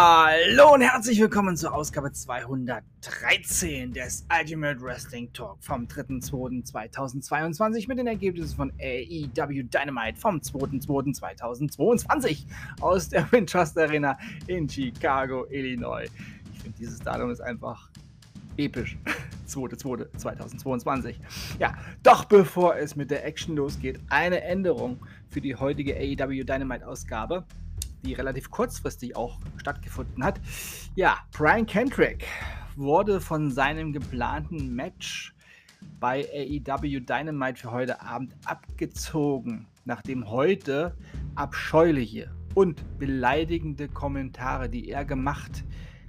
Hallo und herzlich willkommen zur Ausgabe 213 des Ultimate Wrestling Talk vom 3.2.2022 mit den Ergebnissen von AEW Dynamite vom 2.2.2022 aus der Winchester Arena in Chicago, Illinois. Ich finde, dieses Datum ist einfach episch. 2.2.2022. Ja, doch bevor es mit der Action losgeht, eine Änderung für die heutige AEW Dynamite Ausgabe die relativ kurzfristig auch stattgefunden hat. Ja, Brian Kendrick wurde von seinem geplanten Match bei AEW Dynamite für heute Abend abgezogen, nachdem heute abscheuliche und beleidigende Kommentare, die er gemacht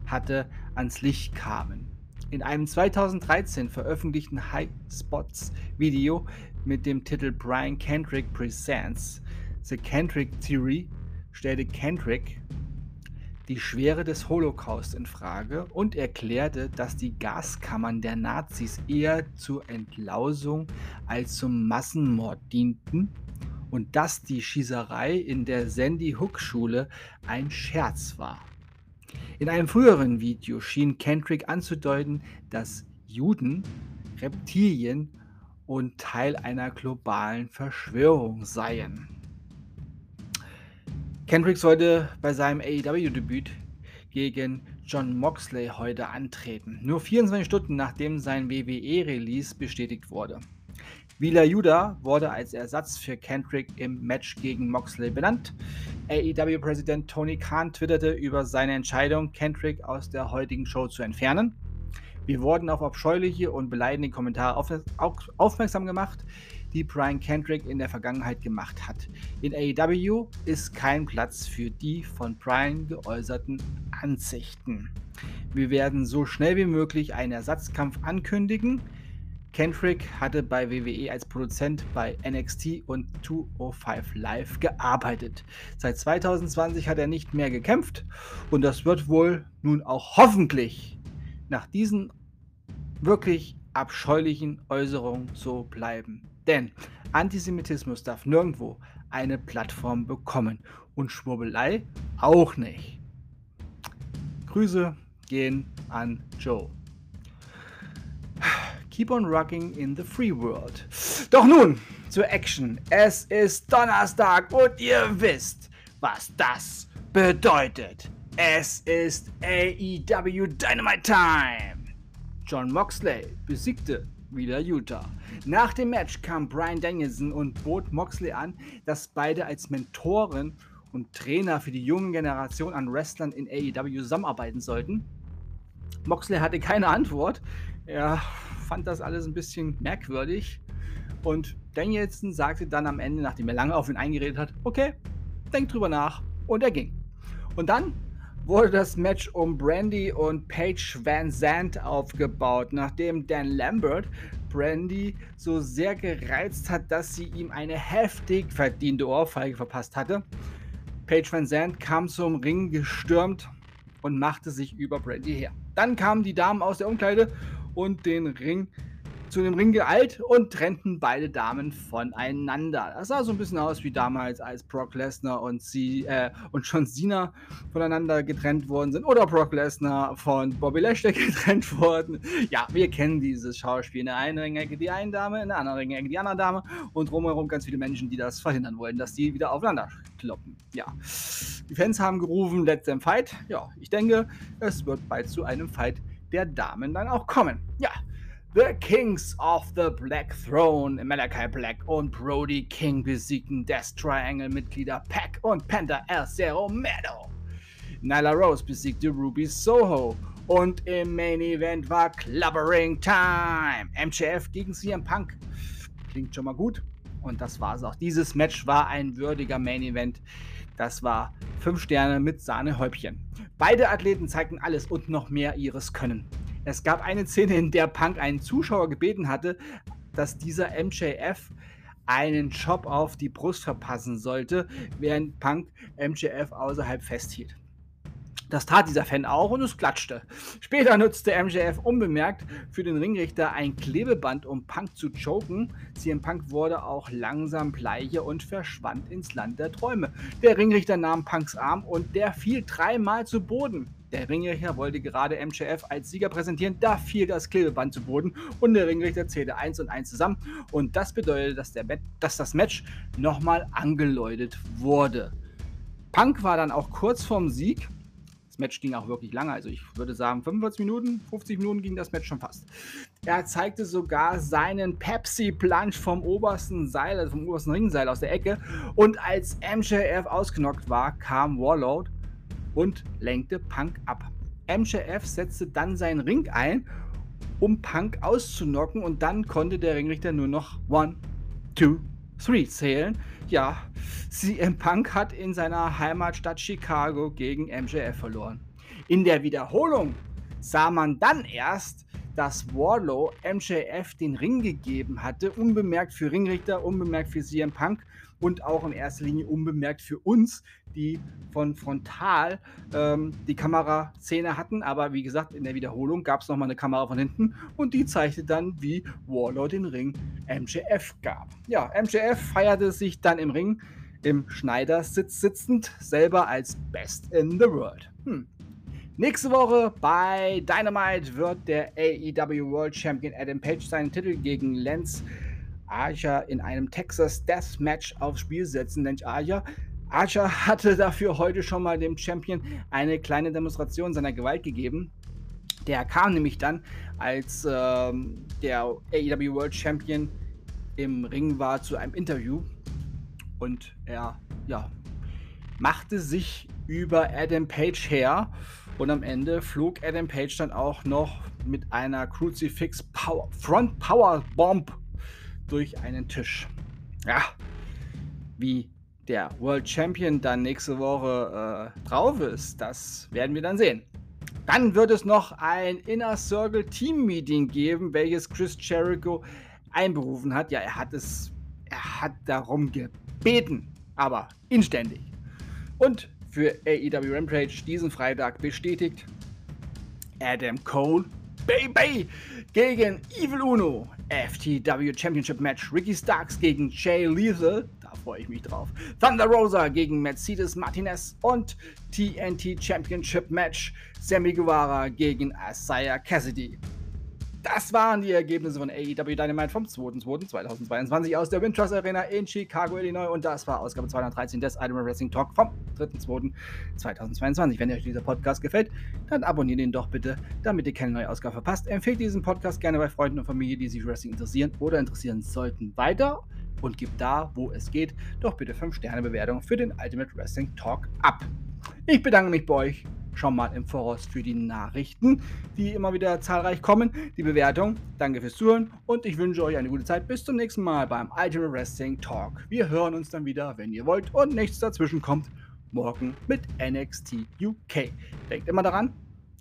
hatte, ans Licht kamen. In einem 2013 veröffentlichten High Spots Video mit dem Titel Brian Kendrick Presents The Kendrick Theory stellte Kendrick die Schwere des Holocaust in Frage und erklärte, dass die Gaskammern der Nazis eher zur Entlausung als zum Massenmord dienten und dass die Schießerei in der Sandy Hook Schule ein Scherz war. In einem früheren Video schien Kendrick anzudeuten, dass Juden, Reptilien und Teil einer globalen Verschwörung seien. Kendrick sollte bei seinem AEW-Debüt gegen John Moxley heute antreten, nur 24 Stunden nachdem sein WWE-Release bestätigt wurde. Wheeler Yuda wurde als Ersatz für Kendrick im Match gegen Moxley benannt. AEW-Präsident Tony Khan twitterte über seine Entscheidung, Kendrick aus der heutigen Show zu entfernen. Wir wurden auf abscheuliche und beleidigende Kommentare aufmerksam gemacht, die Brian Kendrick in der Vergangenheit gemacht hat. In AEW ist kein Platz für die von Brian geäußerten Ansichten. Wir werden so schnell wie möglich einen Ersatzkampf ankündigen. Kendrick hatte bei WWE als Produzent bei NXT und 205 Live gearbeitet. Seit 2020 hat er nicht mehr gekämpft und das wird wohl nun auch hoffentlich nach diesen wirklich abscheulichen Äußerungen so bleiben. Denn Antisemitismus darf nirgendwo eine Plattform bekommen und Schwurbelei auch nicht. Grüße gehen an Joe. Keep on rocking in the free world. Doch nun zur Action. Es ist Donnerstag und ihr wisst, was das bedeutet. Es ist AEW Dynamite Time. John Moxley besiegte wieder Utah. Nach dem Match kam Brian Danielson und bot Moxley an, dass beide als Mentoren und Trainer für die junge Generation an Wrestlern in AEW zusammenarbeiten sollten. Moxley hatte keine Antwort. Er fand das alles ein bisschen merkwürdig. Und Danielson sagte dann am Ende, nachdem er lange auf ihn eingeredet hat, okay, denk drüber nach. Und er ging. Und dann wurde das Match um Brandy und Paige Van Zandt aufgebaut, nachdem Dan Lambert Brandy so sehr gereizt hat, dass sie ihm eine heftig verdiente Ohrfeige verpasst hatte. Paige Van Zandt kam zum Ring gestürmt und machte sich über Brandy her. Dann kamen die Damen aus der Umkleide und den Ring zu dem Ring geeilt und trennten beide Damen voneinander. Das sah so ein bisschen aus wie damals, als Brock Lesnar und, sie, äh, und John Cena voneinander getrennt worden sind oder Brock Lesnar von Bobby Lashley getrennt wurden. Ja, wir kennen dieses Schauspiel. In der einen Ringecke die eine Dame, in der anderen Ringecke die andere Dame und drumherum ganz viele Menschen, die das verhindern wollen, dass die wieder aufeinander kloppen. Ja, die Fans haben gerufen, let them fight. Ja, ich denke, es wird bald zu einem Fight der Damen dann auch kommen. Ja, The Kings of the Black Throne, Malachi Black und Brody King besiegten Death Triangle-Mitglieder Pack und Penta El Zero Meadow. Nyla Rose besiegte Ruby Soho und im Main Event war Clubbering Time. MJF gegen CM Punk. Klingt schon mal gut. Und das war es auch. Dieses Match war ein würdiger Main Event. Das war 5 Sterne mit Sahnehäubchen. Beide Athleten zeigten alles und noch mehr ihres Können. Es gab eine Szene, in der Punk einen Zuschauer gebeten hatte, dass dieser MJF einen Job auf die Brust verpassen sollte, während Punk MJF außerhalb festhielt. Das tat dieser Fan auch und es klatschte. Später nutzte MJF unbemerkt für den Ringrichter ein Klebeband, um Punk zu choken. CM Punk wurde auch langsam bleiche und verschwand ins Land der Träume. Der Ringrichter nahm Punks Arm und der fiel dreimal zu Boden. Der Ringrichter wollte gerade MJF als Sieger präsentieren, da fiel das Klebeband zu Boden und der Ringrichter zählte 1 und 1 zusammen und das bedeutet, dass, dass das Match nochmal angeläutet wurde. Punk war dann auch kurz vorm Sieg, Match ging auch wirklich lange. Also ich würde sagen, 45 Minuten, 50 Minuten ging das Match schon fast. Er zeigte sogar seinen Pepsi-Plunge vom obersten Seil, also vom obersten Ringseil aus der Ecke. Und als MJF ausgenockt war, kam Warlord und lenkte Punk ab. MJF setzte dann seinen Ring ein, um Punk auszunocken und dann konnte der Ringrichter nur noch 1, 2, 3 zählen. Ja, CM Punk hat in seiner Heimatstadt Chicago gegen MJF verloren. In der Wiederholung sah man dann erst, dass Warlow MJF den Ring gegeben hatte, unbemerkt für Ringrichter, unbemerkt für CM Punk und auch in erster Linie unbemerkt für uns, die von frontal ähm, die Kameraszene hatten. Aber wie gesagt, in der Wiederholung gab es nochmal eine Kamera von hinten und die zeigte dann, wie Warlow den Ring MJF gab. Ja, MJF feierte sich dann im Ring im Schneidersitz sitzend, selber als Best in the World. Hm. Nächste Woche bei Dynamite wird der AEW World Champion Adam Page seinen Titel gegen Lance Archer in einem Texas Death Match aufs Spiel setzen. Denn Archer, Archer hatte dafür heute schon mal dem Champion eine kleine Demonstration seiner Gewalt gegeben. Der kam nämlich dann, als ähm, der AEW World Champion im Ring war, zu einem Interview. Und er, ja, machte sich über Adam Page her. Und am Ende flog Adam Page dann auch noch mit einer Crucifix Power, Front Power Bomb durch einen Tisch. Ja, wie der World Champion dann nächste Woche äh, drauf ist, das werden wir dann sehen. Dann wird es noch ein Inner Circle Team Meeting geben, welches Chris Jericho einberufen hat. Ja, er hat es, er hat darum gebeten, aber inständig. Und für AEW Rampage diesen Freitag bestätigt Adam Cole, Baby, gegen Evil Uno. FTW Championship Match Ricky Starks gegen Jay Lethal. Da freue ich mich drauf. Thunder Rosa gegen Mercedes Martinez und TNT Championship Match Sammy Guevara gegen Isaiah Cassidy. Das waren die Ergebnisse von AEW Dynamite vom 2.2.2022 aus der Wintrust Arena in Chicago, Illinois. Und das war Ausgabe 213 des Iron Wrestling Talk vom 3.2.2022. Wenn euch dieser Podcast gefällt, dann abonniert ihn doch bitte, damit ihr keine neue Ausgabe verpasst. Empfehlt diesen Podcast gerne bei Freunden und Familie, die sich Wrestling interessieren oder interessieren sollten, weiter und gebt da, wo es geht, doch bitte 5-Sterne-Bewertung für den Ultimate Wrestling Talk ab. Ich bedanke mich bei euch schon mal im Voraus für die Nachrichten, die immer wieder zahlreich kommen, die Bewertung. Danke fürs Zuhören und ich wünsche euch eine gute Zeit. Bis zum nächsten Mal beim Ultimate Wrestling Talk. Wir hören uns dann wieder, wenn ihr wollt und nichts dazwischen kommt, morgen mit NXT UK. Denkt immer daran,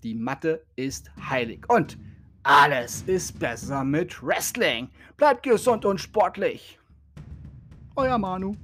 die Matte ist heilig und alles ist besser mit Wrestling. Bleibt gesund und sportlich. Euer Manu.